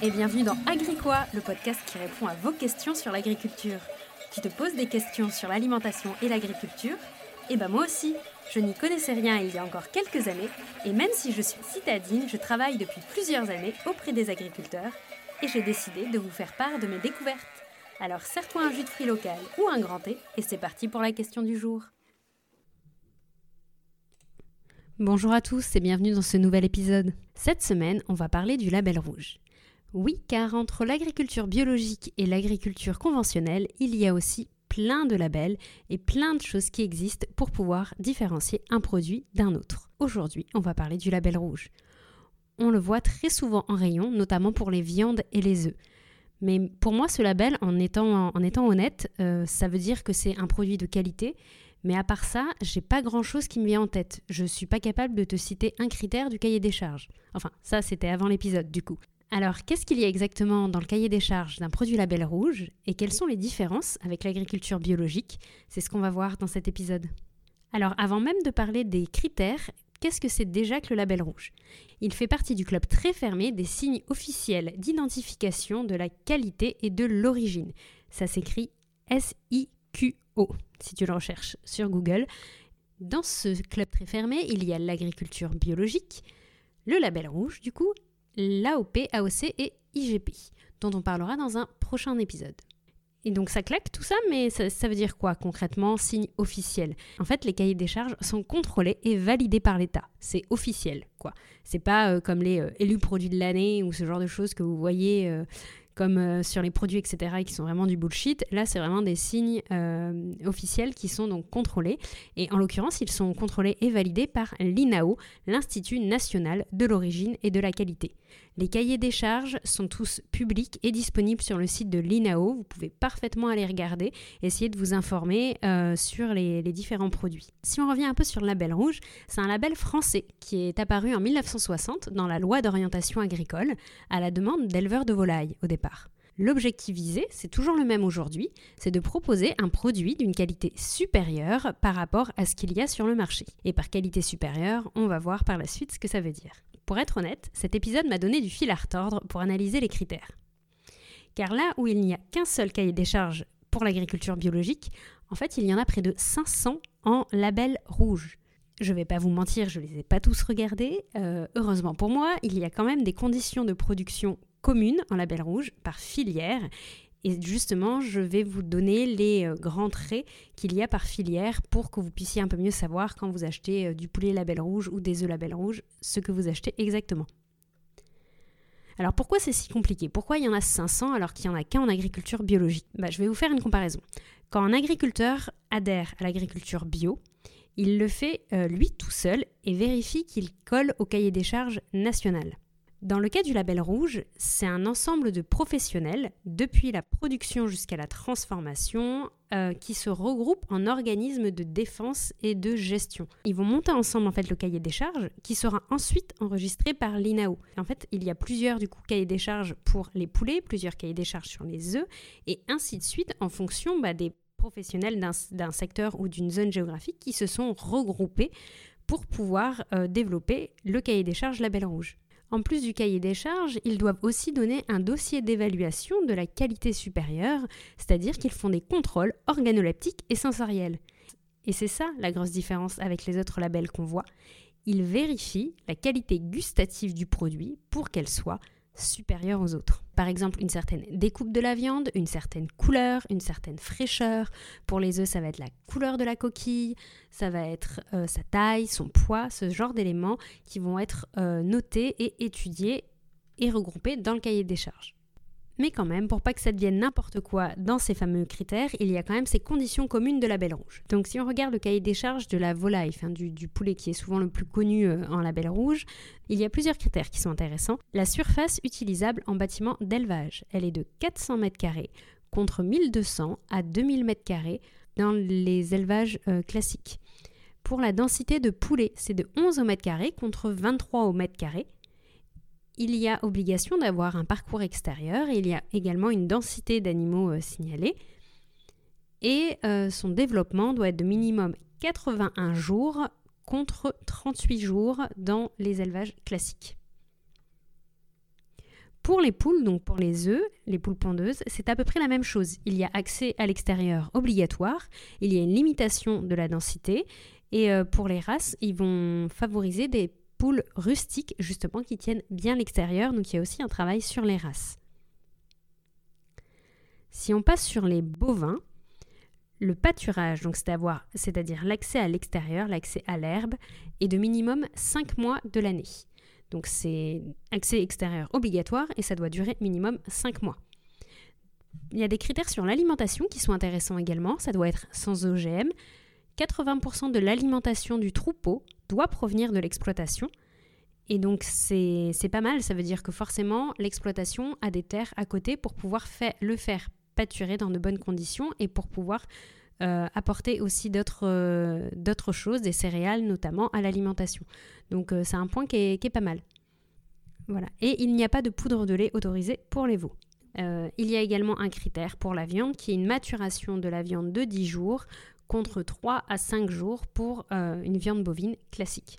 et bienvenue dans Agricois, le podcast qui répond à vos questions sur l'agriculture. Tu te poses des questions sur l'alimentation et l'agriculture Eh ben moi aussi, je n'y connaissais rien il y a encore quelques années, et même si je suis citadine, je travaille depuis plusieurs années auprès des agriculteurs, et j'ai décidé de vous faire part de mes découvertes. Alors serre-toi un jus de fruits local ou un grand thé, et c'est parti pour la question du jour. Bonjour à tous et bienvenue dans ce nouvel épisode. Cette semaine, on va parler du label rouge. Oui, car entre l'agriculture biologique et l'agriculture conventionnelle, il y a aussi plein de labels et plein de choses qui existent pour pouvoir différencier un produit d'un autre. Aujourd'hui, on va parler du label rouge. On le voit très souvent en rayon, notamment pour les viandes et les œufs. Mais pour moi, ce label, en étant, honnête, euh, ça veut dire que c'est un produit de qualité, mais à part ça, j'ai pas grand chose qui me vient en tête. Je suis pas capable de te citer un critère du cahier des charges. Enfin, ça c'était avant l'épisode du coup. Alors, qu'est-ce qu'il y a exactement dans le cahier des charges d'un produit label rouge et quelles sont les différences avec l'agriculture biologique? C'est ce qu'on va voir dans cet épisode. Alors, avant même de parler des critères, qu'est-ce que c'est déjà que le label rouge? Il fait partie du club très fermé des signes officiels d'identification de la qualité et de l'origine. Ça s'écrit S-I-Q-O si tu le recherches sur Google. Dans ce club très fermé, il y a l'agriculture biologique, le label rouge du coup, l'AOP, AOC et IGP, dont on parlera dans un prochain épisode. Et donc ça claque tout ça, mais ça, veut dire quoi concrètement Signe officiel? En fait, les cahiers des charges sont contrôlés et validés par l'État. C'est officiel, quoi. C'est pas euh, comme les euh, élus produits de l'année ou ce genre de choses que vous voyez euh, comme euh, sur les produits, etc., qui sont vraiment du bullshit. Là, c'est vraiment des signes euh, officiels qui sont donc contrôlés. Et en l'occurrence, ils sont contrôlés et validés par l'INAO, l'Institut national de l'origine et de la qualité. Les cahiers des charges sont tous publics et disponibles sur le site de l'INAO. Vous pouvez parfaitement aller regarder, essayer de vous informer euh, sur les, les, différents produits. Si on revient un peu sur le label rouge, c'est un label français qui est apparu en 1960 dans la loi d'orientation agricole à la demande d'éleveurs de volailles au départ. L'objectif visé, c'est toujours le même aujourd'hui, c'est de proposer un produit d'une qualité supérieure par rapport à ce qu'il y a sur le marché. Et par qualité supérieure, on va voir par la suite ce que ça veut dire. Pour être honnête, cet épisode m'a donné du fil à retordre pour analyser les critères. Car là où il n'y a qu'un seul cahier des charges pour l'agriculture biologique, en fait il y en a près de 500 en label rouge. Je vais pas vous mentir, je les ai pas tous regardés. Euh, heureusement pour moi, il y a quand même des conditions de production communes en label rouge par filière et justement, je vais vous donner les euh, grands traits qu'il y a par filière pour que vous puissiez un peu mieux savoir quand vous achetez euh, du poulet label rouge ou des œufs label rouge, ce que vous achetez exactement. Alors pourquoi c'est si compliqué? Pourquoi il y en a 500 alors qu'il n'y en a qu'un en agriculture biologique? Bah, Je vais vous faire une comparaison. Quand un agriculteur adhère à l'agriculture bio, il le fait euh, lui tout seul et vérifie qu'il colle au cahier des charges national. Dans le cas du label rouge, c'est un ensemble de professionnels, depuis la production jusqu'à la transformation, euh, qui se regroupent en organismes de défense et de gestion. Ils vont monter ensemble en fait le cahier des charges, qui sera ensuite enregistré par l'INAO. En fait, il y a plusieurs du coup cahiers des charges pour les poulets, plusieurs cahiers des charges sur les œufs, et ainsi de suite en fonction bah, des professionnels d'un secteur ou d'une zone géographique qui se sont regroupés pour pouvoir euh, développer le cahier des charges label rouge. En plus du cahier des charges, ils doivent aussi donner un dossier d'évaluation de la qualité supérieure, c'est-à-dire qu'ils font des contrôles organoleptiques et sensoriels. Et c'est ça la grosse différence avec les autres labels qu'on voit. Ils vérifient la qualité gustative du produit pour qu'elle soit supérieure aux autres. Par exemple, une certaine découpe de la viande, une certaine couleur, une certaine fraîcheur. Pour les œufs, ça va être la couleur de la coquille, ça va être euh, sa taille, son poids, ce genre d'éléments qui vont être euh, notés et étudiés et regroupés dans le cahier des charges. Mais quand même, pour pas que ça devienne n'importe quoi dans ces fameux critères, il y a quand même ces conditions communes de label rouge. Donc si on regarde le cahier des charges de la volaille, du, poulet qui est souvent le plus connu euh, en label rouge, il y a plusieurs critères qui sont intéressants. La surface utilisable en bâtiment d'élevage, elle est de 400 m2 contre 1200 à 2000 m2 dans les élevages euh, classiques. Pour la densité de poulet, c'est de 11 au mètre contre 23 au mètre carré il y a obligation d'avoir un parcours extérieur, il y a également une densité d'animaux euh, signalés, et euh, son développement doit être de minimum 81 jours contre 38 jours dans les élevages classiques. Pour les poules, donc pour les œufs, les poules pondeuses, c'est à peu près la même chose. Il y a accès à l'extérieur obligatoire, il y a une limitation de la densité, et euh, pour les races, ils vont favoriser des poules rustiques, justement, qui tiennent bien l'extérieur, donc il y a aussi un travail sur les races. Si on passe sur les bovins, le pâturage, donc c'est-à-dire l'accès à l'extérieur, l'accès à l'herbe, est de minimum 5 mois de l'année. Donc c'est accès extérieur obligatoire et ça doit durer minimum 5 mois. Il y a des critères sur l'alimentation qui sont intéressants également. Ça doit être sans OGM. 80% de l'alimentation du troupeau doit provenir de l'exploitation. Et donc c'est pas mal, ça veut dire que forcément l'exploitation a des terres à côté pour pouvoir le faire pâturer dans de bonnes conditions et pour pouvoir euh, apporter aussi euh, d'autres choses, des céréales notamment à l'alimentation. Donc euh, c'est un point qui est, pas mal. Voilà. Et il n'y a pas de poudre de lait autorisée pour les veaux. il y a également un critère pour la viande qui est une maturation de la viande de 10 jours contre 3 à 5 jours pour une viande bovine classique.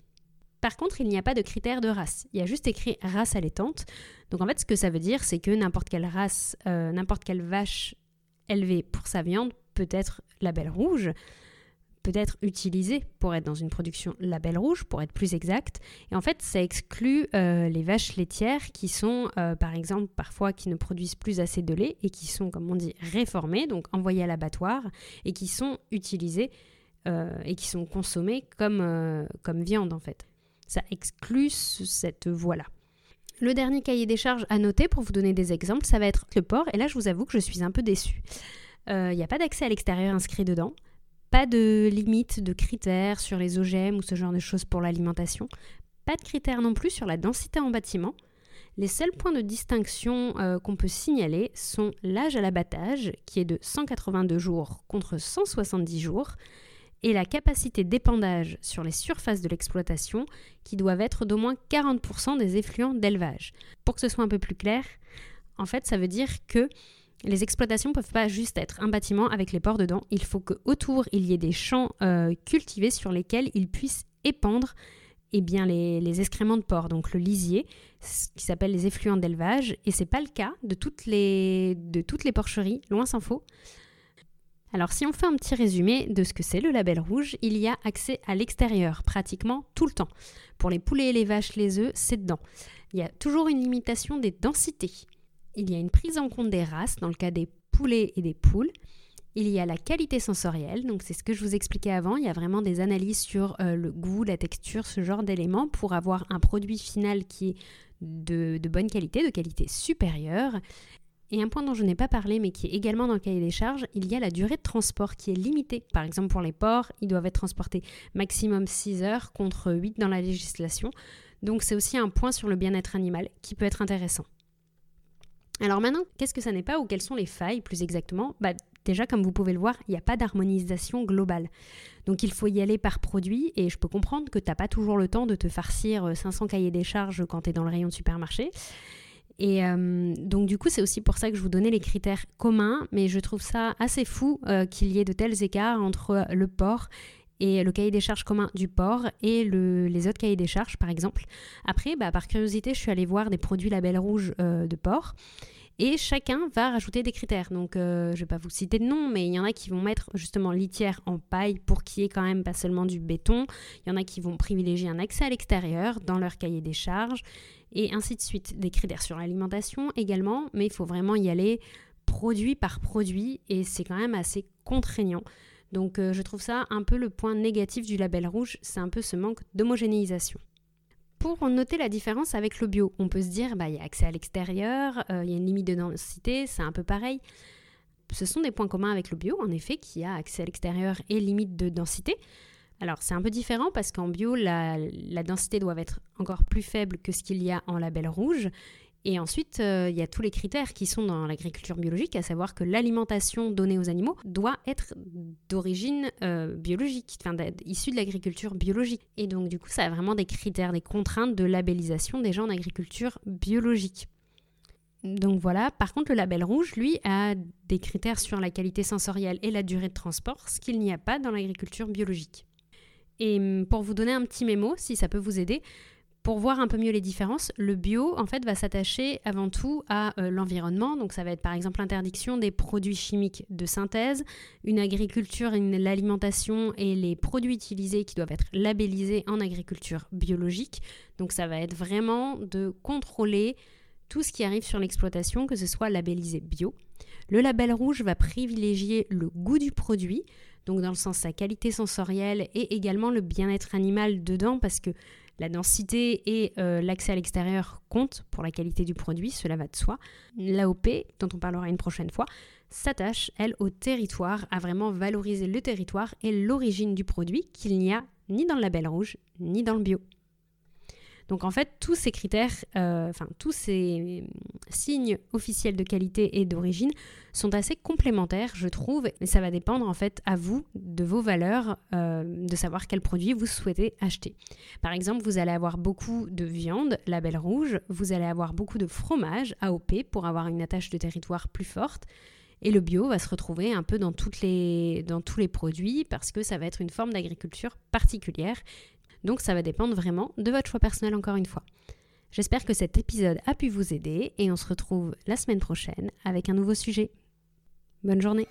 Par contre, il n'y a pas de critère de race. Il y a juste écrit race allaitante. Donc en fait, ce que ça veut dire, c'est que n'importe quelle race, n'importe quelle vache élevée pour sa viande peut être label rouge, peut être utilisé pour être dans une production label rouge, pour être plus exact. Et en fait, ça exclut euh, les vaches laitières qui sont, euh, par exemple, parfois qui ne produisent plus assez de lait et qui sont, comme on dit, réformées, donc envoyées à l'abattoir, et qui sont utilisées euh, et qui sont consommées comme, comme viande, en fait. Ça exclut cette voie-là. Le dernier cahier des charges à noter pour vous donner des exemples, ça va être le porc. Et là, je vous avoue que je suis un peu déçue. Il n'y a pas d'accès à l'extérieur inscrit dedans. Pas de limite de critères sur les OGM ou ce genre de choses pour l'alimentation. Pas de critères non plus sur la densité en bâtiment. Les seuls points de distinction euh, qu'on peut signaler sont l'âge à l'abattage, qui est de 182 jours contre 170 jours, et la capacité d'épandage sur les surfaces de l'exploitation, qui doivent être d'au moins 40% des effluents d'élevage. Pour que ce soit un peu plus clair, en fait, ça veut dire que les exploitations ne peuvent pas juste être un bâtiment avec les porcs dedans. Il faut qu'autour, il y ait des champs euh, cultivés sur lesquels ils puissent épandre eh bien, les, excréments de porc, donc le lisier, ce qui s'appelle les effluents d'élevage. Et ce n'est pas le cas de toutes, les, de toutes les porcheries, loin s'en faut. Alors si on fait un petit résumé de ce que c'est le label rouge, il y a accès à l'extérieur pratiquement tout le temps. Pour les poulets, les vaches, les œufs, c'est dedans. Il y a toujours une limitation des densités. Il y a une prise en compte des races dans le cas des poulets et des poules. Il y a la qualité sensorielle, donc c'est ce que je vous expliquais avant. Il y a vraiment des analyses sur euh, le goût, la texture, ce genre d'éléments pour avoir un produit final qui est de, de, bonne qualité, de qualité supérieure. Et un point dont je n'ai pas parlé, mais qui est également dans le cahier des charges, il y a la durée de transport qui est limitée. Par exemple, pour les porcs, ils doivent être transportés maximum 6 heures contre 8 dans la législation. Donc c'est aussi un point sur le bien-être animal qui peut être intéressant. Alors maintenant, qu'est-ce que ça n'est pas ou quelles sont les failles plus exactement? Bah, Déjà, comme vous pouvez le voir, il n'y a pas d'harmonisation globale. Donc il faut y aller par produit et je peux comprendre que tu n'as pas toujours le temps de te farcir 500 euh, cahiers des charges quand tu es dans le rayon de supermarché. Et euh, donc du coup, c'est aussi pour ça que je vous donnais les critères communs, mais je trouve ça assez fou euh, qu'il y ait de tels écarts entre le port et le cahier des charges commun du port et les autres cahiers des charges, par exemple. Après, bah, par curiosité, je suis allée voir des produits label rouge euh, de port. Et chacun va rajouter des critères. Donc, euh, je ne vais pas vous citer de nom, mais il y en a qui vont mettre justement litière en paille pour qu'il y ait quand même pas seulement du béton. Il y en a qui vont privilégier un accès à l'extérieur dans leur cahier des charges. Et ainsi de suite. Des critères sur l'alimentation également, mais il faut vraiment y aller produit par produit. Et c'est quand même assez contraignant. Donc euh, je trouve ça un peu le point négatif du label rouge, c'est un peu ce manque d'homogénéisation. Pour noter la différence avec le bio, on peut se dire bah il y a accès à l'extérieur, euh, il y a une limite de densité, c'est un peu pareil. Ce sont des points communs avec le bio, en effet, qui a accès à l'extérieur et limite de densité. Alors c'est un peu différent parce qu'en bio, la, la, densité doit être encore plus faible que ce qu'il y a en label rouge. Et ensuite, euh, il y a tous les critères qui sont dans l'agriculture biologique, à savoir que l'alimentation donnée aux animaux doit être d'origine euh, biologique, enfin, issue de l'agriculture biologique. Et donc, du coup, ça a vraiment des critères, des contraintes de labellisation déjà en agriculture biologique. Donc voilà, par contre, le label rouge, lui, a des critères sur la qualité sensorielle et la durée de transport, ce qu'il n'y a pas dans l'agriculture biologique. Et hum, pour vous donner un petit mémo, si ça peut vous aider, pour voir un peu mieux les différences, le bio en fait va s'attacher avant tout à euh, l'environnement. Donc ça va être par exemple l'interdiction des produits chimiques de synthèse, une agriculture, l'alimentation et les produits utilisés qui doivent être labellisés en agriculture biologique. Donc ça va être vraiment de contrôler tout ce qui arrive sur l'exploitation, que ce soit labellisé bio. Le label rouge va privilégier le goût du produit, donc dans le sens sa qualité sensorielle et également le bien-être animal dedans parce que la densité et euh, l'accès à l'extérieur comptent pour la qualité du produit, cela va de soi. L'AOP, dont on parlera une prochaine fois, s'attache, elle, au territoire, à vraiment valoriser le territoire et l'origine du produit qu'il n'y a ni dans le label rouge, ni dans le bio. Donc en fait, tous ces critères, euh, enfin tous ces signes officiels de qualité et d'origine sont assez complémentaires, je trouve, et ça va dépendre en fait à vous, de vos valeurs, euh, de savoir quel produit vous souhaitez acheter. Par exemple, vous allez avoir beaucoup de viande, label rouge, vous allez avoir beaucoup de fromage, AOP, pour avoir une attache de territoire plus forte. Et le bio va se retrouver un peu dans tous les produits parce que ça va être une forme d'agriculture particulière donc ça va dépendre vraiment de votre choix personnel encore une fois. J'espère que cet épisode a pu vous aider et on se retrouve la semaine prochaine avec un nouveau sujet. Bonne journée